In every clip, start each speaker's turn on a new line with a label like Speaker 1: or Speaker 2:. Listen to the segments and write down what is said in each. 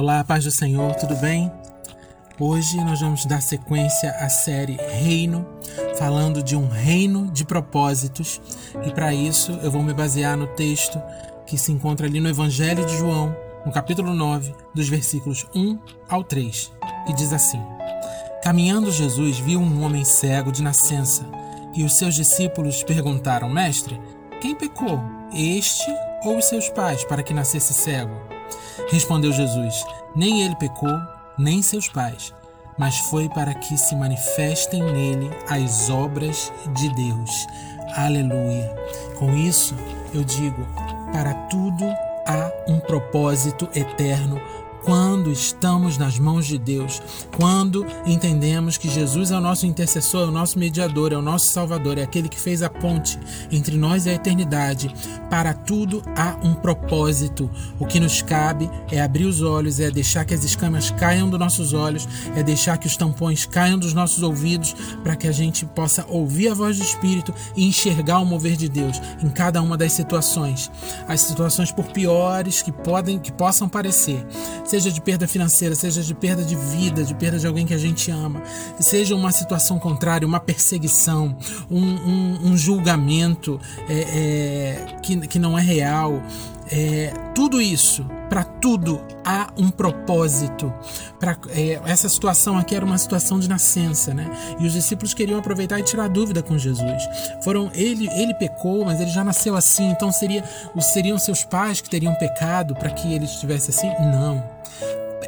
Speaker 1: Olá, paz do Senhor, tudo bem? Hoje nós vamos dar sequência à série Reino, falando de um reino de propósitos, e para isso eu vou me basear no texto que se encontra ali no Evangelho de João, no capítulo 9, dos versículos 1 ao 3, que diz assim: Caminhando Jesus viu um homem cego de nascença, e os seus discípulos perguntaram: Mestre, quem pecou, este ou os seus pais, para que nascesse cego? Respondeu Jesus: Nem ele pecou, nem seus pais, mas foi para que se manifestem nele as obras de Deus. Aleluia. Com isso, eu digo: para tudo há um propósito eterno quando estamos nas mãos de Deus, quando entendemos que Jesus é o nosso intercessor, é o nosso mediador, é o nosso salvador, é aquele que fez a ponte entre nós e a eternidade, para tudo há um propósito. O que nos cabe é abrir os olhos, é deixar que as escamas caiam dos nossos olhos, é deixar que os tampões caiam dos nossos ouvidos, para que a gente possa ouvir a voz do Espírito e enxergar o mover de Deus em cada uma das situações. As situações por piores que podem que possam parecer seja de perda financeira, seja de perda de vida, de perda de alguém que a gente ama, seja uma situação contrária, uma perseguição, um, um, um julgamento é, é, que, que não é real. É, tudo isso, para tudo há um propósito. Pra, é, essa situação aqui era uma situação de nascença, né? E os discípulos queriam aproveitar e tirar dúvida com Jesus. Foram ele, ele pecou, mas ele já nasceu assim. Então seria, seriam seus pais que teriam pecado para que ele estivesse assim? Não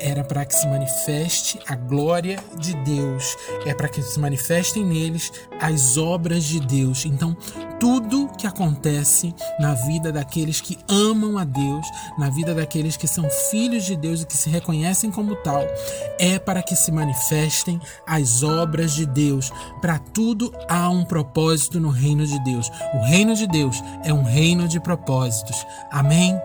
Speaker 1: era para que se manifeste a glória de Deus, é para que se manifestem neles as obras de Deus. Então, tudo que acontece na vida daqueles que amam a Deus, na vida daqueles que são filhos de Deus e que se reconhecem como tal, é para que se manifestem as obras de Deus. Para tudo há um propósito no reino de Deus. O reino de Deus é um reino de propósitos. Amém?